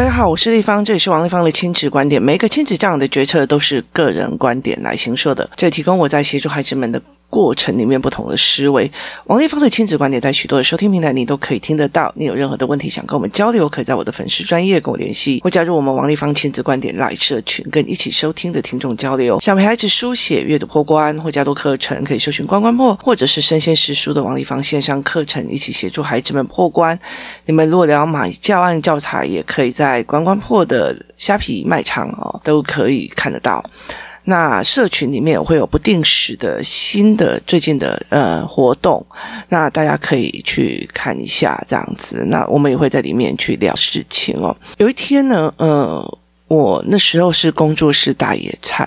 大家好，我是丽芳，这里是王丽芳的亲子观点。每一个亲子这样的决策都是个人观点来行说的，这提供我在协助孩子们的。过程里面不同的思维，王立芳的亲子观点在许多的收听平台你都可以听得到。你有任何的问题想跟我们交流，可以在我的粉丝专业跟我联系，或加入我们王立芳亲子观点 LINE 社群，跟一起收听的听众交流。想陪孩子书写阅读破关或加读课程，可以搜寻关关破，或者是身先士书的王立芳线上课程，一起协助孩子们破关。你们如果要买教案教材，也可以在关关破的虾皮卖场哦，都可以看得到。那社群里面也会有不定时的新的最近的呃活动，那大家可以去看一下这样子。那我们也会在里面去聊事情哦。有一天呢，呃。我那时候是工作室大野餐，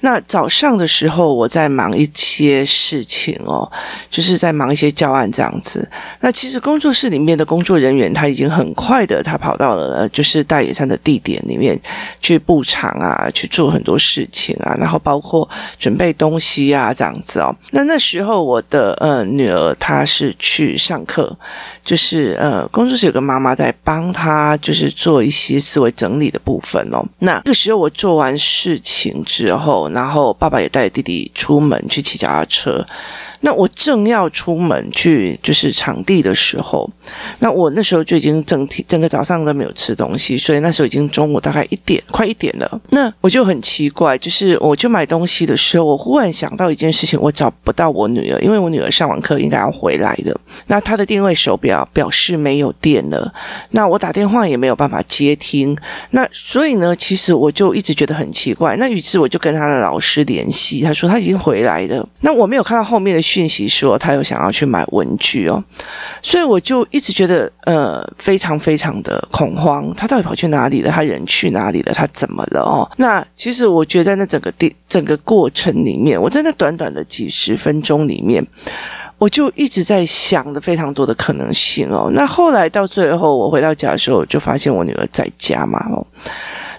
那早上的时候我在忙一些事情哦，就是在忙一些教案这样子。那其实工作室里面的工作人员他已经很快的，他跑到了就是大野餐的地点里面去布场啊，去做很多事情啊，然后包括准备东西啊这样子哦。那那时候我的呃女儿她是去上课，就是呃工作室有个妈妈在帮她，就是做一些思维整理的部分。那这个时候我做完事情之后，然后爸爸也带弟弟出门去骑脚踏车。那我正要出门去就是场地的时候，那我那时候就已经整体整个早上都没有吃东西，所以那时候已经中午大概一点快一点了。那我就很奇怪，就是我去买东西的时候，我忽然想到一件事情，我找不到我女儿，因为我女儿上完课应该要回来的。那她的定位手表表示没有电了，那我打电话也没有办法接听。那所以呢，其实我就一直觉得很奇怪。那于是我就跟她的老师联系，她说她已经回来了。那我没有看到后面的。讯息说他有想要去买文具哦，所以我就一直觉得呃非常非常的恐慌，他到底跑去哪里了？他人去哪里了？他怎么了哦？那其实我觉得在那整个地整个过程里面，我在那短短的几十分钟里面，我就一直在想的非常多的可能性哦。那后来到最后我回到家的时候，就发现我女儿在家嘛哦。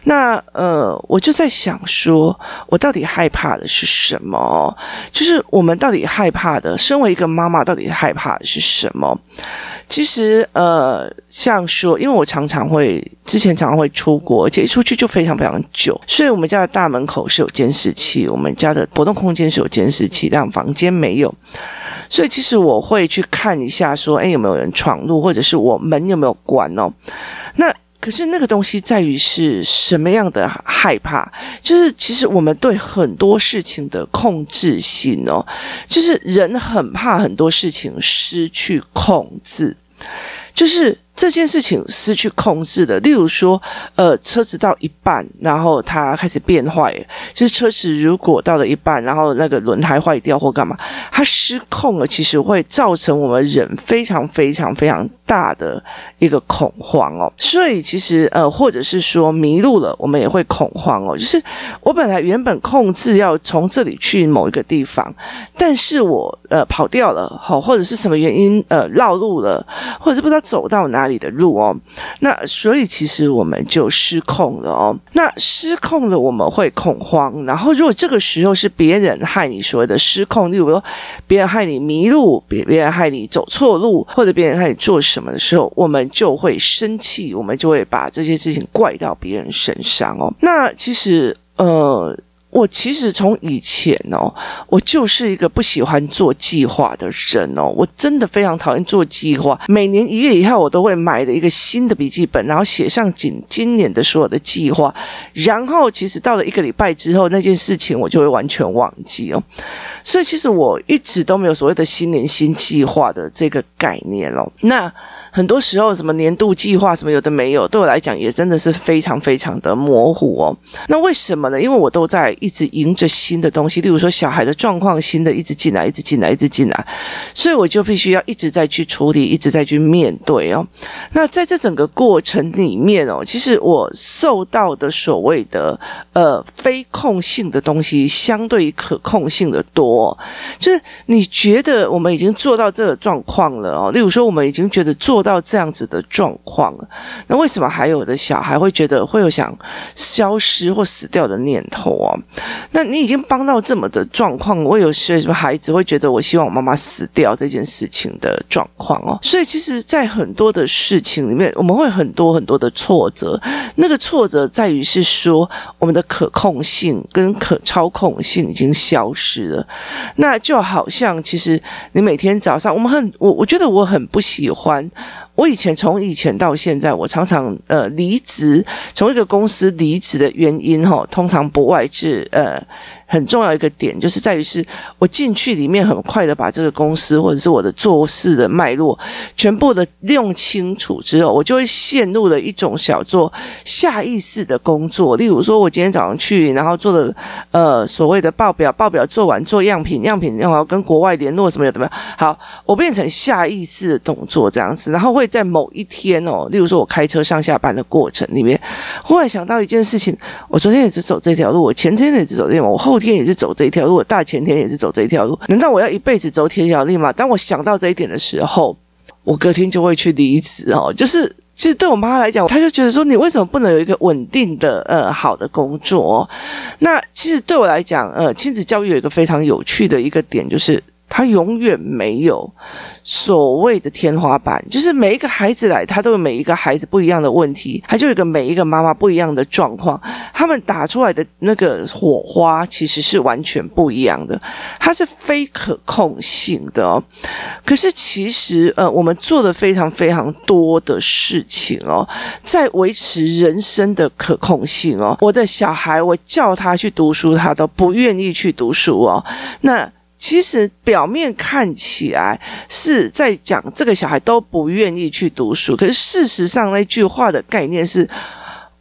那呃，我就在想说，我到底害怕的是什么？就是我们到底害怕的，身为一个妈妈，到底害怕的是什么？其实呃，像说，因为我常常会之前常常会出国，而且一出去就非常非常久，所以我们家的大门口是有监视器，我们家的活动空间是有监视器，但房间没有。所以其实我会去看一下，说，诶，有没有人闯入，或者是我门有没有关哦？那。可是那个东西在于是什么样的害怕？就是其实我们对很多事情的控制性哦，就是人很怕很多事情失去控制，就是。这件事情失去控制的，例如说，呃，车子到一半，然后它开始变坏，就是车子如果到了一半，然后那个轮胎坏掉或干嘛，它失控了，其实会造成我们人非常非常非常大的一个恐慌哦。所以其实呃，或者是说迷路了，我们也会恐慌哦。就是我本来原本控制要从这里去某一个地方，但是我呃跑掉了，好，或者是什么原因呃绕路了，或者是不知道走到哪里的路哦，那所以其实我们就失控了哦。那失控了，我们会恐慌。然后如果这个时候是别人害你所谓的失控，例如说别人害你迷路，别别人害你走错路，或者别人害你做什么的时候，我们就会生气，我们就会把这些事情怪到别人身上哦。那其实呃。我其实从以前哦，我就是一个不喜欢做计划的人哦，我真的非常讨厌做计划。每年一月一号，我都会买的一个新的笔记本，然后写上今今年的所有的计划。然后，其实到了一个礼拜之后，那件事情我就会完全忘记哦。所以，其实我一直都没有所谓的新年新计划的这个概念哦。那很多时候，什么年度计划什么有的没有，对我来讲也真的是非常非常的模糊哦。那为什么呢？因为我都在。一直迎着新的东西，例如说小孩的状况，新的一直进来，一直进来，一直进来，所以我就必须要一直在去处理，一直在去面对哦。那在这整个过程里面哦，其实我受到的所谓的呃非控性的东西，相对于可控性的多。就是你觉得我们已经做到这个状况了哦，例如说我们已经觉得做到这样子的状况，那为什么还有的小孩会觉得会有想消失或死掉的念头哦？那你已经帮到这么的状况，我有些什么孩子会觉得我希望我妈妈死掉这件事情的状况哦。所以其实，在很多的事情里面，我们会很多很多的挫折。那个挫折在于是说，我们的可控性跟可操控性已经消失了。那就好像，其实你每天早上，我们很我我觉得我很不喜欢。我以前从以前到现在，我常常呃离职，从一个公司离职的原因哈，通常不外是呃。很重要一个点，就是在于是我进去里面很快的把这个公司或者是我的做事的脉络全部的用清楚之后，我就会陷入了一种小做下意识的工作。例如说，我今天早上去，然后做的呃所谓的报表，报表做完做样品，样品然后跟国外联络什么有怎么样？好，我变成下意识的动作这样子，然后会在某一天哦，例如说我开车上下班的过程里面，忽然想到一件事情，我昨天也是走这条路，我前天也是走这条路，我后天。天也是走这一条路，大前天也是走这一条路，难道我要一辈子走田小丽吗？当我想到这一点的时候，我隔天就会去离职哦。就是其实对我妈来讲，她就觉得说，你为什么不能有一个稳定的呃好的工作？那其实对我来讲，呃，亲子教育有一个非常有趣的一个点，就是。他永远没有所谓的天花板，就是每一个孩子来，他都有每一个孩子不一样的问题，他就有一个每一个妈妈不一样的状况，他们打出来的那个火花其实是完全不一样的，它是非可控性的哦。可是其实呃，我们做了非常非常多的事情哦，在维持人生的可控性哦。我的小孩，我叫他去读书，他都不愿意去读书哦。那其实表面看起来是在讲这个小孩都不愿意去读书，可是事实上那句话的概念是，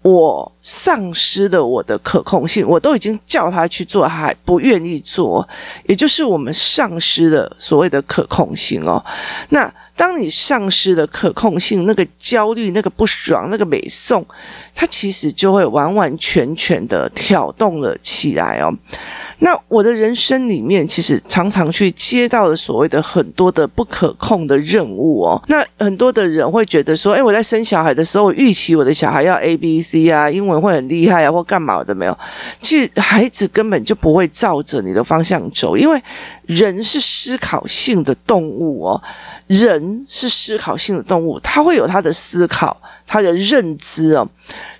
我丧失了我的可控性，我都已经叫他去做，他还不愿意做，也就是我们丧失了所谓的可控性哦。那当你丧失了可控性，那个焦虑、那个不爽、那个美送，它其实就会完完全全的挑动了起来哦。那我的人生里面，其实常常去接到了所谓的很多的不可控的任务哦。那很多的人会觉得说，哎，我在生小孩的时候，我预期我的小孩要 A B C 啊，英文会很厉害啊，或干嘛的没有？其实孩子根本就不会照着你的方向走，因为人是思考性的动物哦。人是思考性的动物，他会有他的思考，他的认知哦。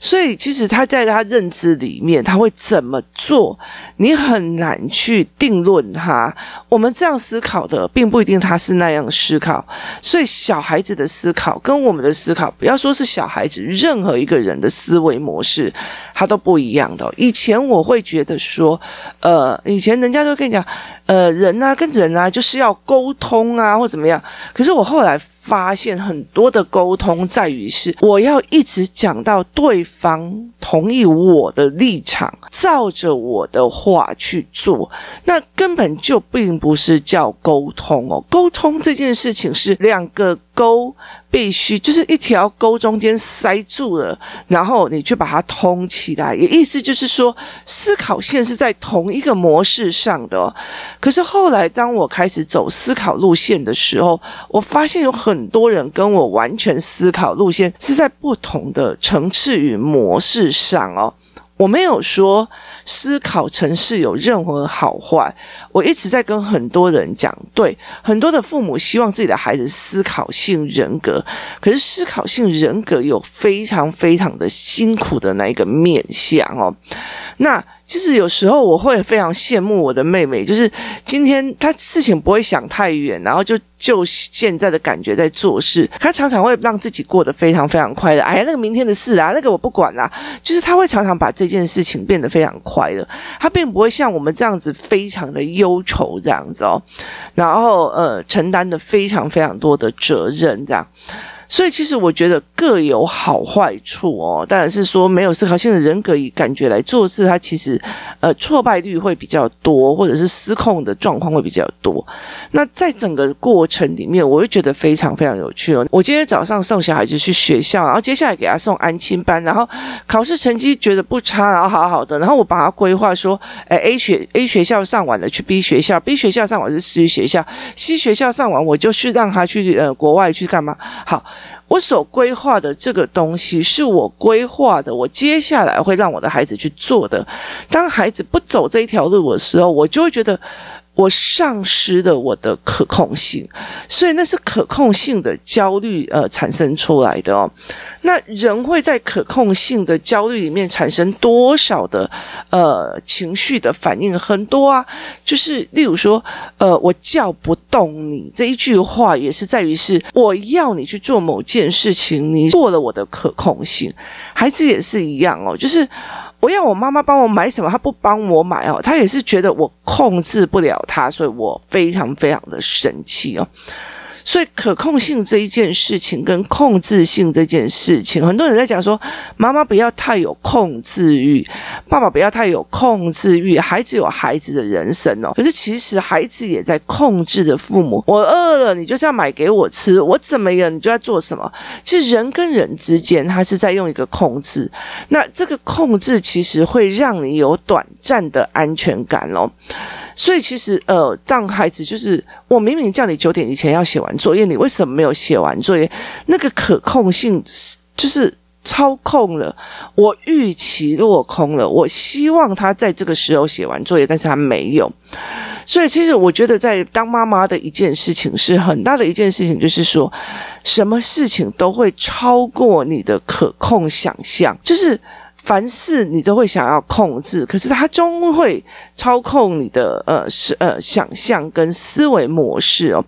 所以，其实他在他认知里面，他会怎么做，你很难去定论他。我们这样思考的，并不一定他是那样思考。所以，小孩子的思考跟我们的思考，不要说是小孩子，任何一个人的思维模式，他都不一样的。以前我会觉得说，呃，以前人家都跟你讲，呃，人啊，跟人啊，就是要沟通啊，或怎么样。可是我后来发现，很多的沟通在于是，我要一直讲到对方同意我的立场，照着我的话去做，那根本就并不是叫沟通哦。沟通这件事情是两个。沟必须就是一条沟中间塞住了，然后你去把它通起来，也意思就是说，思考线是在同一个模式上的。可是后来当我开始走思考路线的时候，我发现有很多人跟我完全思考路线是在不同的层次与模式上哦。我没有说思考城市有任何好坏，我一直在跟很多人讲，对，很多的父母希望自己的孩子思考性人格，可是思考性人格有非常非常的辛苦的那一个面向哦，那。其实有时候我会非常羡慕我的妹妹，就是今天她事情不会想太远，然后就就现在的感觉在做事。她常常会让自己过得非常非常快乐。哎呀，那个明天的事啊，那个我不管啦。就是她会常常把这件事情变得非常快乐。她并不会像我们这样子非常的忧愁这样子哦，然后呃承担的非常非常多的责任这样。所以其实我觉得各有好坏处哦，当然是说没有思考性的人格以感觉来做事，他其实呃挫败率会比较多，或者是失控的状况会比较多。那在整个过程里面，我会觉得非常非常有趣哦。我今天早上送小孩子去学校，然后接下来给他送安亲班，然后考试成绩觉得不差，然后好好的，然后我把他规划说，哎，A 学 A 学校上完了去 B 学校，B 学校上完是 C 学校，C 学校上完我就去让他去呃国外去干嘛？好。我所规划的这个东西是我规划的，我接下来会让我的孩子去做的。当孩子不走这一条路的时候，我就会觉得。我丧失了我的可控性，所以那是可控性的焦虑呃产生出来的哦。那人会在可控性的焦虑里面产生多少的呃情绪的反应？很多啊，就是例如说呃，我叫不动你这一句话，也是在于是我要你去做某件事情，你做了我的可控性。孩子也是一样哦，就是。我要我妈妈帮我买什么，她不帮我买哦，她也是觉得我控制不了她，所以我非常非常的生气哦。所以可控性这一件事情跟控制性这件事情，很多人在讲说，妈妈不要太有控制欲，爸爸不要太有控制欲，孩子有孩子的人生哦。可是其实孩子也在控制着父母。我饿了，你就是要买给我吃；我怎么样，你就要做什么。其实人跟人之间，他是在用一个控制。那这个控制其实会让你有短暂的安全感哦。所以其实，呃，让孩子就是我明明叫你九点以前要写完作业，你为什么没有写完作业？那个可控性就是操控了，我预期落空了。我希望他在这个时候写完作业，但是他没有。所以其实我觉得，在当妈妈的一件事情是很大的一件事情，就是说，什么事情都会超过你的可控想象，就是。凡事你都会想要控制，可是它终会操控你的呃是呃想象跟思维模式哦。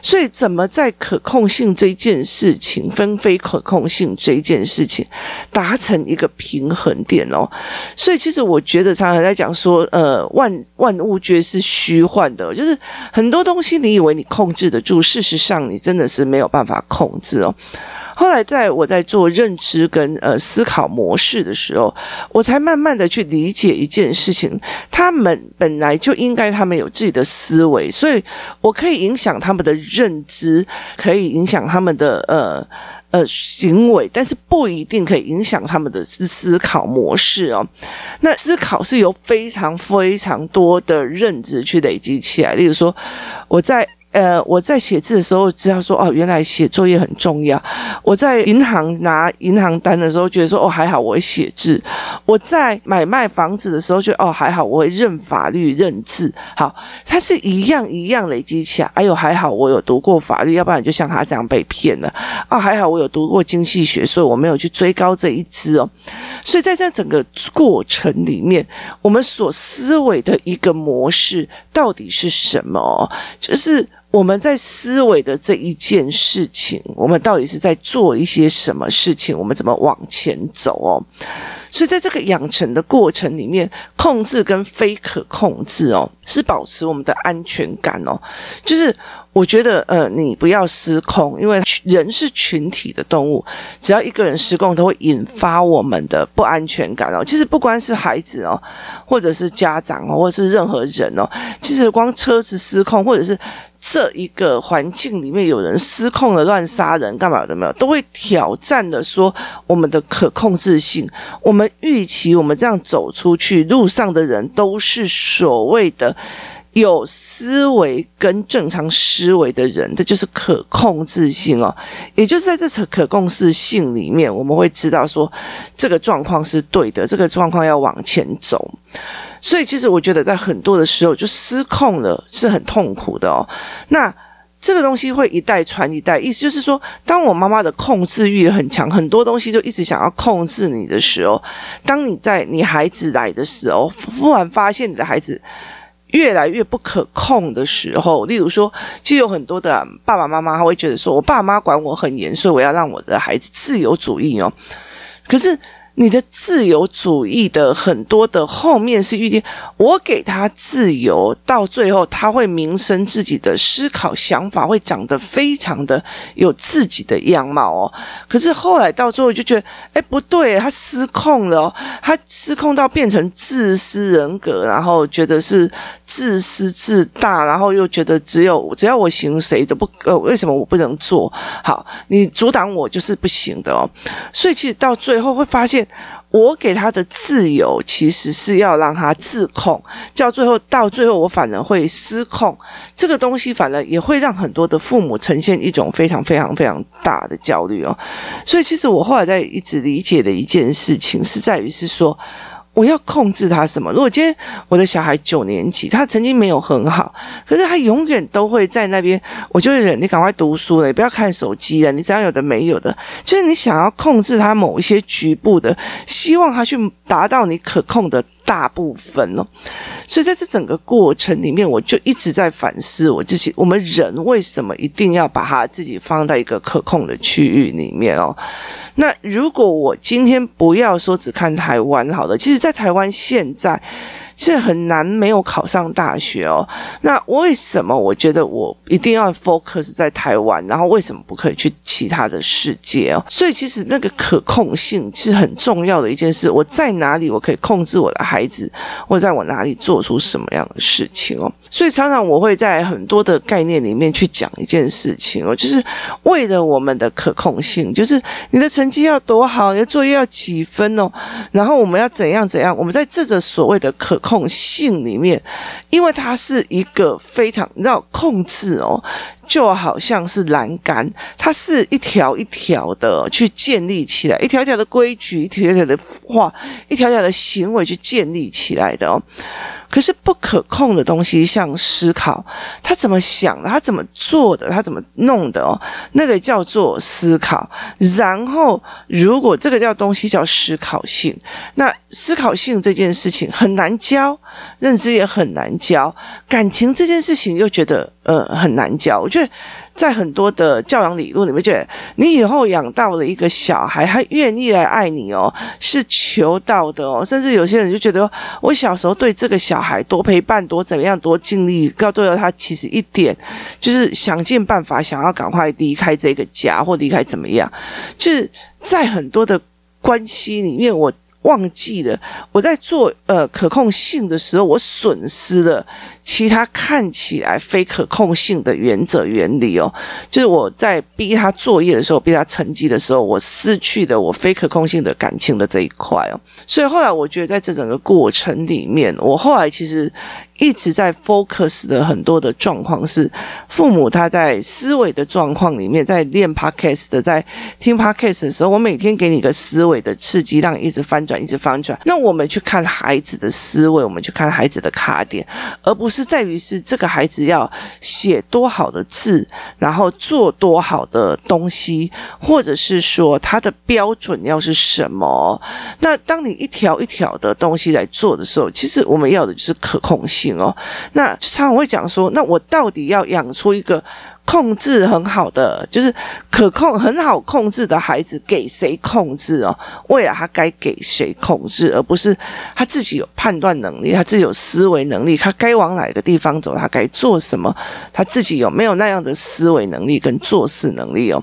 所以怎么在可控性这件事情，分非可控性这件事情达成一个平衡点哦？所以其实我觉得常常在讲说，呃，万万物皆是虚幻的，就是很多东西你以为你控制得住，事实上你真的是没有办法控制哦。后来，在我在做认知跟呃思考模式的时候，我才慢慢的去理解一件事情：他们本来就应该他们有自己的思维，所以我可以影响他们的认知，可以影响他们的呃呃行为，但是不一定可以影响他们的思考模式哦。那思考是由非常非常多的认知去累积起来，例如说我在。呃，我在写字的时候知道说，哦，原来写作业很重要。我在银行拿银行单的时候，觉得说，哦，还好我会写字。我在买卖房子的时候，就，哦，还好我会认法律、认字。好，它是一样一样累积起来。哎呦，还好我有读过法律，要不然就像他这样被骗了。哦，还好我有读过经济学，所以我没有去追高这一支哦。所以在这整个过程里面，我们所思维的一个模式到底是什么？就是。我们在思维的这一件事情，我们到底是在做一些什么事情？我们怎么往前走哦？所以在这个养成的过程里面，控制跟非可控制哦，是保持我们的安全感哦。就是我觉得，呃，你不要失控，因为人是群体的动物，只要一个人失控，都会引发我们的不安全感哦。其实不光是孩子哦，或者是家长哦，或者是任何人哦，其实光车子失控，或者是。这一个环境里面有人失控了，乱杀人干嘛的没有，都会挑战的说我们的可控制性。我们预期我们这样走出去，路上的人都是所谓的有思维跟正常思维的人，这就是可控制性哦。也就是在这层可控制性里面，我们会知道说这个状况是对的，这个状况要往前走。所以，其实我觉得在很多的时候就失控了，是很痛苦的哦。那这个东西会一代传一代，意思就是说，当我妈妈的控制欲很强，很多东西就一直想要控制你的时候，当你在你孩子来的时候，忽然发现你的孩子越来越不可控的时候，例如说，其实有很多的爸爸妈妈他会觉得说，我爸妈管我很严，所以我要让我的孩子自由主义哦。可是。你的自由主义的很多的后面是预见我给他自由，到最后他会萌生自己的思考想法，会长得非常的有自己的样貌哦。可是后来到最后就觉得，哎，不对，他失控了哦，他失控到变成自私人格，然后觉得是自私自大，然后又觉得只有只要我行，谁都不呃，为什么我不能做好？你阻挡我就是不行的哦。所以其实到最后会发现。我给他的自由其实是要让他自控，叫最后到最后我反而会失控，这个东西反而也会让很多的父母呈现一种非常非常非常大的焦虑哦。所以其实我后来在一直理解的一件事情是在于是说。我要控制他什么？如果今天我的小孩九年级，他成绩没有很好，可是他永远都会在那边，我就忍，你赶快读书了，你不要看手机了，你只要有的没有的，就是你想要控制他某一些局部的，希望他去达到你可控的。大部分哦，所以在这整个过程里面，我就一直在反思我自己：我们人为什么一定要把他自己放在一个可控的区域里面哦？那如果我今天不要说只看台湾好了，其实，在台湾现在。是很难没有考上大学哦。那为什么我觉得我一定要 focus 在台湾？然后为什么不可以去其他的世界哦？所以其实那个可控性是很重要的一件事。我在哪里我可以控制我的孩子，或在我哪里做出什么样的事情哦？所以常常我会在很多的概念里面去讲一件事情哦，就是为了我们的可控性，就是你的成绩要多好，你的作业要几分哦，然后我们要怎样怎样，我们在这个所谓的可控。控性里面，因为它是一个非常你知道控制哦，就好像是栏杆，它是一条一条的去建立起来，一条一条的规矩，一条一条的话，一条条的行为去建立起来的哦。可是不可控的东西，像思考，他怎么想的，他怎么做的，他怎么弄的哦，那个叫做思考。然后，如果这个叫东西叫思考性，那思考性这件事情很难教，认知也很难教，感情这件事情又觉得呃很难教。我觉得。在很多的教养理论里面，觉得你以后养到了一个小孩，他愿意来爱你哦，是求到的哦。甚至有些人就觉得，我小时候对这个小孩多陪伴、多怎么样、多尽力，到最后他其实一点就是想尽办法想要赶快离开这个家或离开怎么样，就是在很多的关系里面，我。忘记了，我在做呃可控性的时候，我损失了其他看起来非可控性的原则原理哦。就是我在逼他作业的时候，逼他成绩的时候，我失去的我非可控性的感情的这一块哦。所以后来我觉得，在这整个过程里面，我后来其实。一直在 focus 的很多的状况是，父母他在思维的状况里面，在练 podcast 的，在听 podcast 的时候，我每天给你一个思维的刺激，让你一直翻转，一直翻转。那我们去看孩子的思维，我们去看孩子的卡点，而不是是在于是这个孩子要写多好的字，然后做多好的东西，或者是说他的标准要是什么。那当你一条一条的东西来做的时候，其实我们要的就是可控性。哦，那常常会讲说，那我到底要养出一个控制很好的，就是可控很好控制的孩子，给谁控制哦？为了他该给谁控制，而不是他自己有判断能力，他自己有思维能力，他该往哪个地方走，他该做什么，他自己有没有那样的思维能力跟做事能力哦？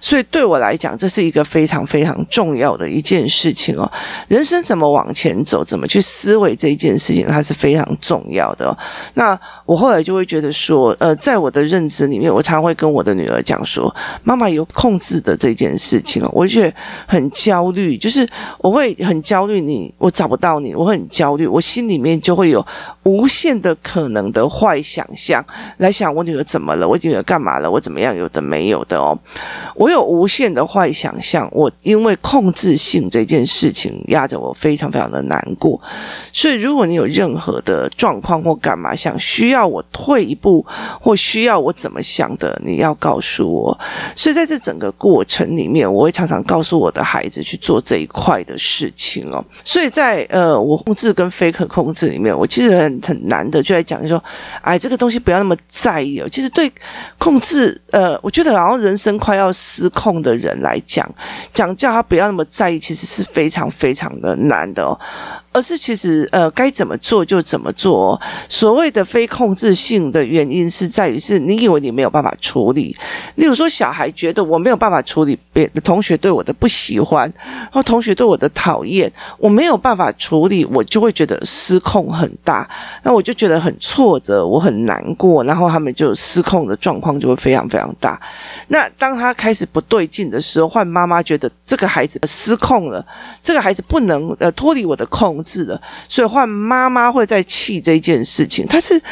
所以对我来讲，这是一个非常非常重要的一件事情哦。人生怎么往前走，怎么去思维这一件事情，它是非常重要的哦。那我后来就会觉得说，呃，在我的认知里面，我常会跟我的女儿讲说，妈妈有控制的这件事情哦，我就觉得很焦虑，就是我会很焦虑你，我找不到你，我很焦虑，我心里面就会有无限的可能的坏想象，来想我女儿怎么了，我女儿干嘛了，我怎么样，有的没有的哦，我。有无限的坏想象，我因为控制性这件事情压着我非常非常的难过，所以如果你有任何的状况或干嘛想需要我退一步或需要我怎么想的，你要告诉我。所以在这整个过程里面，我会常常告诉我的孩子去做这一块的事情哦。所以在呃我控制跟非可控制里面，我其实很很难的就在讲说，哎，这个东西不要那么在意哦。其实对控制，呃，我觉得好像人生快要。失控的人来讲，讲叫他不要那么在意，其实是非常非常的难的哦。而是其实呃该怎么做就怎么做。所谓的非控制性的原因是在于是你以为你没有办法处理。例如说，小孩觉得我没有办法处理别的同学对我的不喜欢，或同学对我的讨厌，我没有办法处理，我就会觉得失控很大。那我就觉得很挫折，我很难过，然后他们就失控的状况就会非常非常大。那当他开始不对劲的时候，换妈妈觉得这个孩子失控了，这个孩子不能呃脱离我的控制了，所以换妈妈会在气这件事情，他是。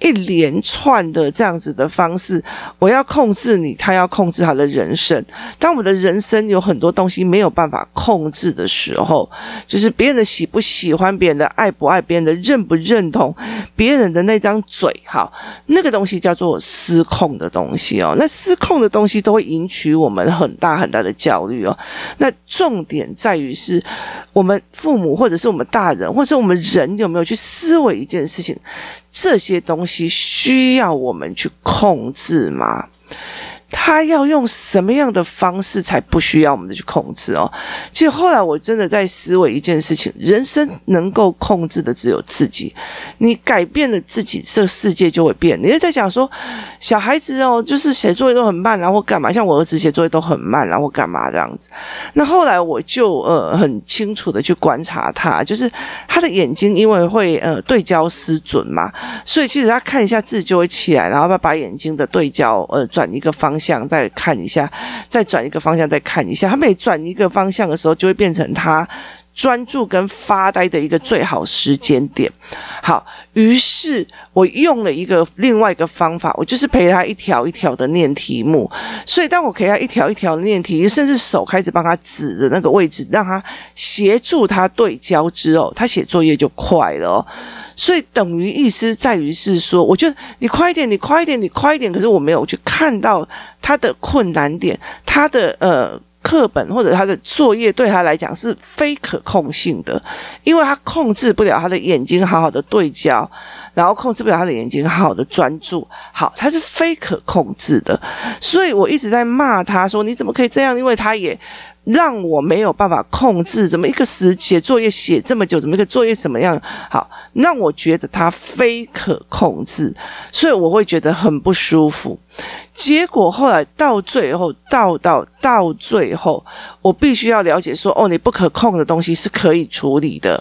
一连串的这样子的方式，我要控制你，他要控制他的人生。当我们的人生有很多东西没有办法控制的时候，就是别人的喜不喜欢，别人的爱不爱，别人的认不认同，别人的那张嘴，好，那个东西叫做失控的东西哦。那失控的东西都会引起我们很大很大的焦虑哦。那重点在于是我们父母，或者是我们大人，或者我们人有没有去思维一件事情。这些东西需要我们去控制吗？他要用什么样的方式才不需要我们的去控制哦？其实后来我真的在思维一件事情：人生能够控制的只有自己。你改变了自己，这个世界就会变。你就在讲说，小孩子哦，就是写作业都很慢，然后干嘛？像我儿子写作业都很慢，然后干嘛这样子？那后来我就呃很清楚的去观察他，就是他的眼睛因为会呃对焦失准嘛，所以其实他看一下字就会起来，然后他把眼睛的对焦呃转一个方向。想再看一下，再转一个方向再看一下。他每转一个方向的时候，就会变成他专注跟发呆的一个最好时间点。好，于是我用了一个另外一个方法，我就是陪他一条一条的念题目。所以当我陪他一条一条的念题，甚至手开始帮他指着那个位置，让他协助他对焦之后，他写作业就快了。所以等于意思在于是说，我觉得你快一点，你快一点，你快一点。可是我没有去看到他的困难点，他的呃课本或者他的作业对他来讲是非可控性的，因为他控制不了他的眼睛好好的对焦，然后控制不了他的眼睛好好的专注，好，他是非可控制的。所以我一直在骂他说，你怎么可以这样？因为他也。让我没有办法控制，怎么一个时写作业写这么久，怎么一个作业怎么样？好，让我觉得他非可控制，所以我会觉得很不舒服。结果后来到最后，到到到最后，我必须要了解说，哦，你不可控的东西是可以处理的，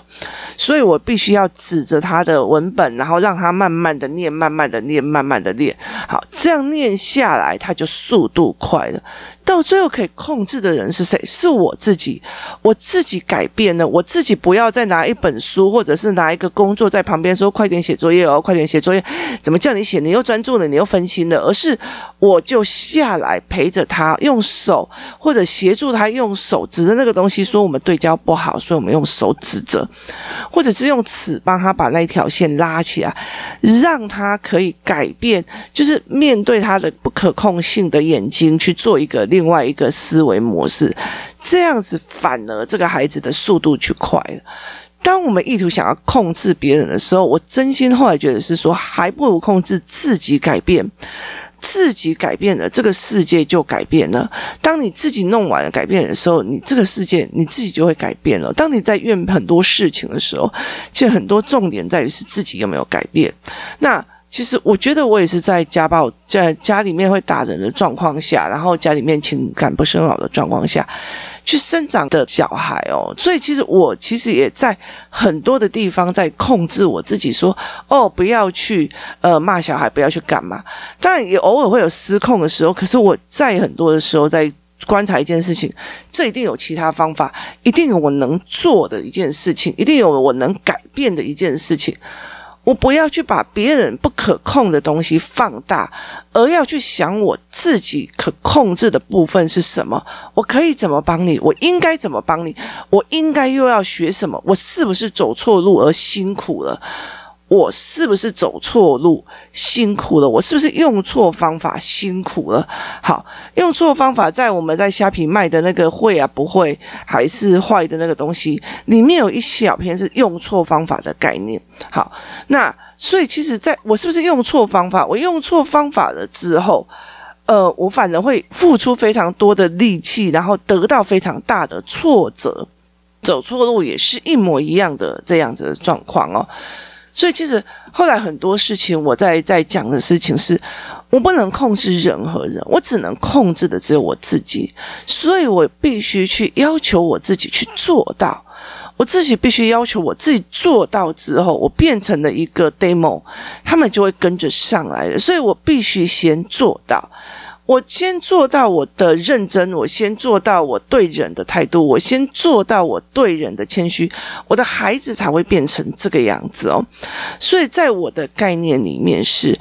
所以我必须要指着他的文本，然后让他慢慢的念，慢慢的念，慢慢的念。好，这样念下来，他就速度快了。到最后可以控制的人是谁？是我自己，我自己改变了，我自己不要再拿一本书，或者是拿一个工作在旁边说，快点写作业哦，快点写作业，怎么叫你写？你又专注了，你又分心了，而是。我就下来陪着他，用手或者协助他用手指着那个东西，说我们对焦不好，所以我们用手指着，或者是用尺帮他把那一条线拉起来，让他可以改变，就是面对他的不可控性的眼睛去做一个另外一个思维模式，这样子反而这个孩子的速度去快了。当我们意图想要控制别人的时候，我真心后来觉得是说，还不如控制自己改变。自己改变了，这个世界就改变了。当你自己弄完了改变的时候，你这个世界你自己就会改变了。当你在怨很多事情的时候，其实很多重点在于是自己有没有改变。那其实我觉得我也是在家暴，在家里面会打人的状况下，然后家里面情感不是很好的状况下。去生长的小孩哦，所以其实我其实也在很多的地方在控制我自己说，哦不要去呃骂小孩，不要去干嘛。当然也偶尔会有失控的时候，可是我在很多的时候在观察一件事情，这一定有其他方法，一定有我能做的一件事情，一定有我能改变的一件事情。我不要去把别人不可控的东西放大，而要去想我自己可控制的部分是什么？我可以怎么帮你？我应该怎么帮你？我应该又要学什么？我是不是走错路而辛苦了？我是不是走错路辛苦了？我是不是用错方法辛苦了？好，用错方法，在我们在虾皮卖的那个会啊不会还是坏的那个东西里面有一小篇是用错方法的概念。好，那所以其实在我是不是用错方法？我用错方法了之后，呃，我反而会付出非常多的力气，然后得到非常大的挫折。走错路也是一模一样的这样子的状况哦。所以其实后来很多事情，我在在讲的事情是，我不能控制任何人，我只能控制的只有我自己，所以我必须去要求我自己去做到，我自己必须要求我自己做到之后，我变成了一个 demo，他们就会跟着上来的，所以我必须先做到。我先做到我的认真，我先做到我对人的态度，我先做到我对人的谦虚，我的孩子才会变成这个样子哦。所以在我的概念里面是，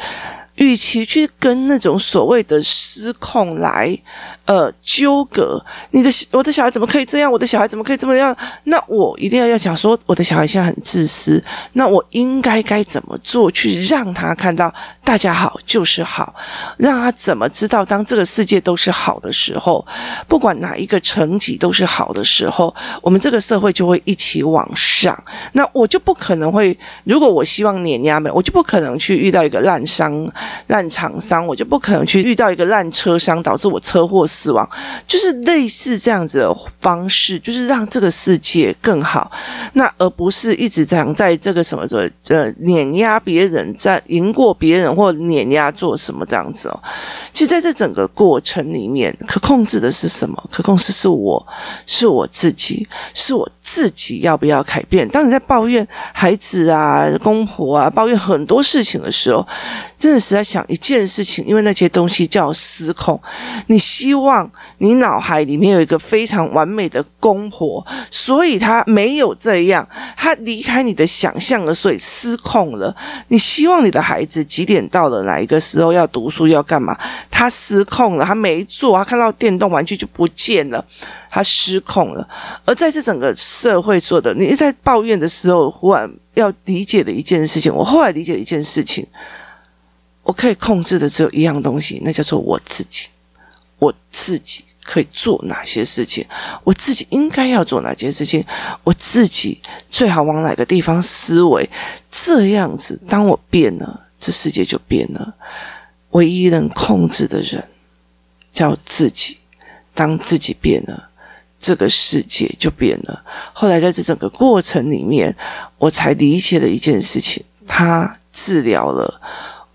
与其去跟那种所谓的失控来。呃，纠葛你的我的小孩怎么可以这样？我的小孩怎么可以这么样？那我一定要要讲说，我的小孩现在很自私，那我应该该怎么做去让他看到大家好就是好，让他怎么知道当这个世界都是好的时候，不管哪一个层级都是好的时候，我们这个社会就会一起往上。那我就不可能会，如果我希望碾压们，我就不可能去遇到一个烂商、烂厂商，我就不可能去遇到一个烂车商，导致我车祸死。亡就是类似这样子的方式，就是让这个世界更好，那而不是一直这样在这个什么的呃碾压别人，在赢过别人或碾压做什么这样子哦。其实在这整个过程里面，可控制的是什么？可控制是我，是我自己，是我自己要不要改变？当你在抱怨孩子啊、公婆啊，抱怨很多事情的时候，真的是在想一件事情，因为那些东西叫失控。你希望你脑海里面有一个非常完美的公婆，所以他没有这样，他离开你的想象了，所以失控了。你希望你的孩子几点到了哪一个时候要读书要干嘛？他失控了，他没做，他看到电动玩具就不见了，他失控了。而在这整个社会做的，你在抱怨的时候，忽然要理解的一件事情，我后来理解一件事情。我可以控制的只有一样东西，那叫做我自己。我自己可以做哪些事情？我自己应该要做哪些事情？我自己最好往哪个地方思维？这样子，当我变了，这世界就变了。唯一能控制的人叫自己。当自己变了，这个世界就变了。后来在这整个过程里面，我才理解了一件事情：他治疗了。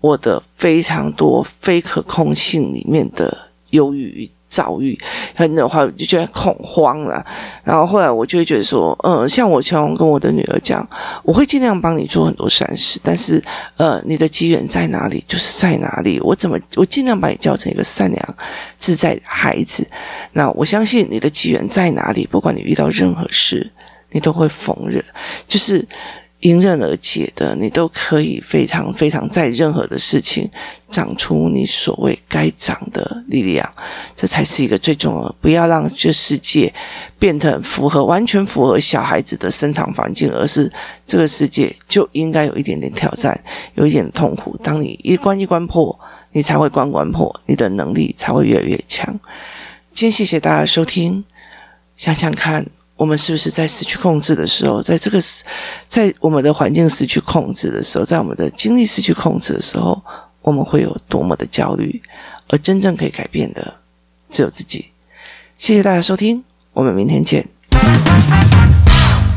我的非常多非可控性里面的忧郁、遭遇，很的话就觉得恐慌了。然后后来我就会觉得说，嗯，像我常跟我的女儿讲，我会尽量帮你做很多善事，但是呃，你的机缘在哪里就是在哪里。我怎么我尽量把你教成一个善良自在的孩子。那我相信你的机缘在哪里，不管你遇到任何事，你都会逢人，就是。迎刃而解的，你都可以非常非常在任何的事情长出你所谓该长的力量，这才是一个最重要的。不要让这世界变得很符合，完全符合小孩子的生长环境，而是这个世界就应该有一点点挑战，有一点痛苦。当你一关一关破，你才会关关破，你的能力才会越来越强。今天谢谢大家收听，想想看。我们是不是在失去控制的时候，在这个在我们的环境失去控制的时候，在我们的精力失去控制的时候，我们会有多么的焦虑？而真正可以改变的，只有自己。谢谢大家收听，我们明天见。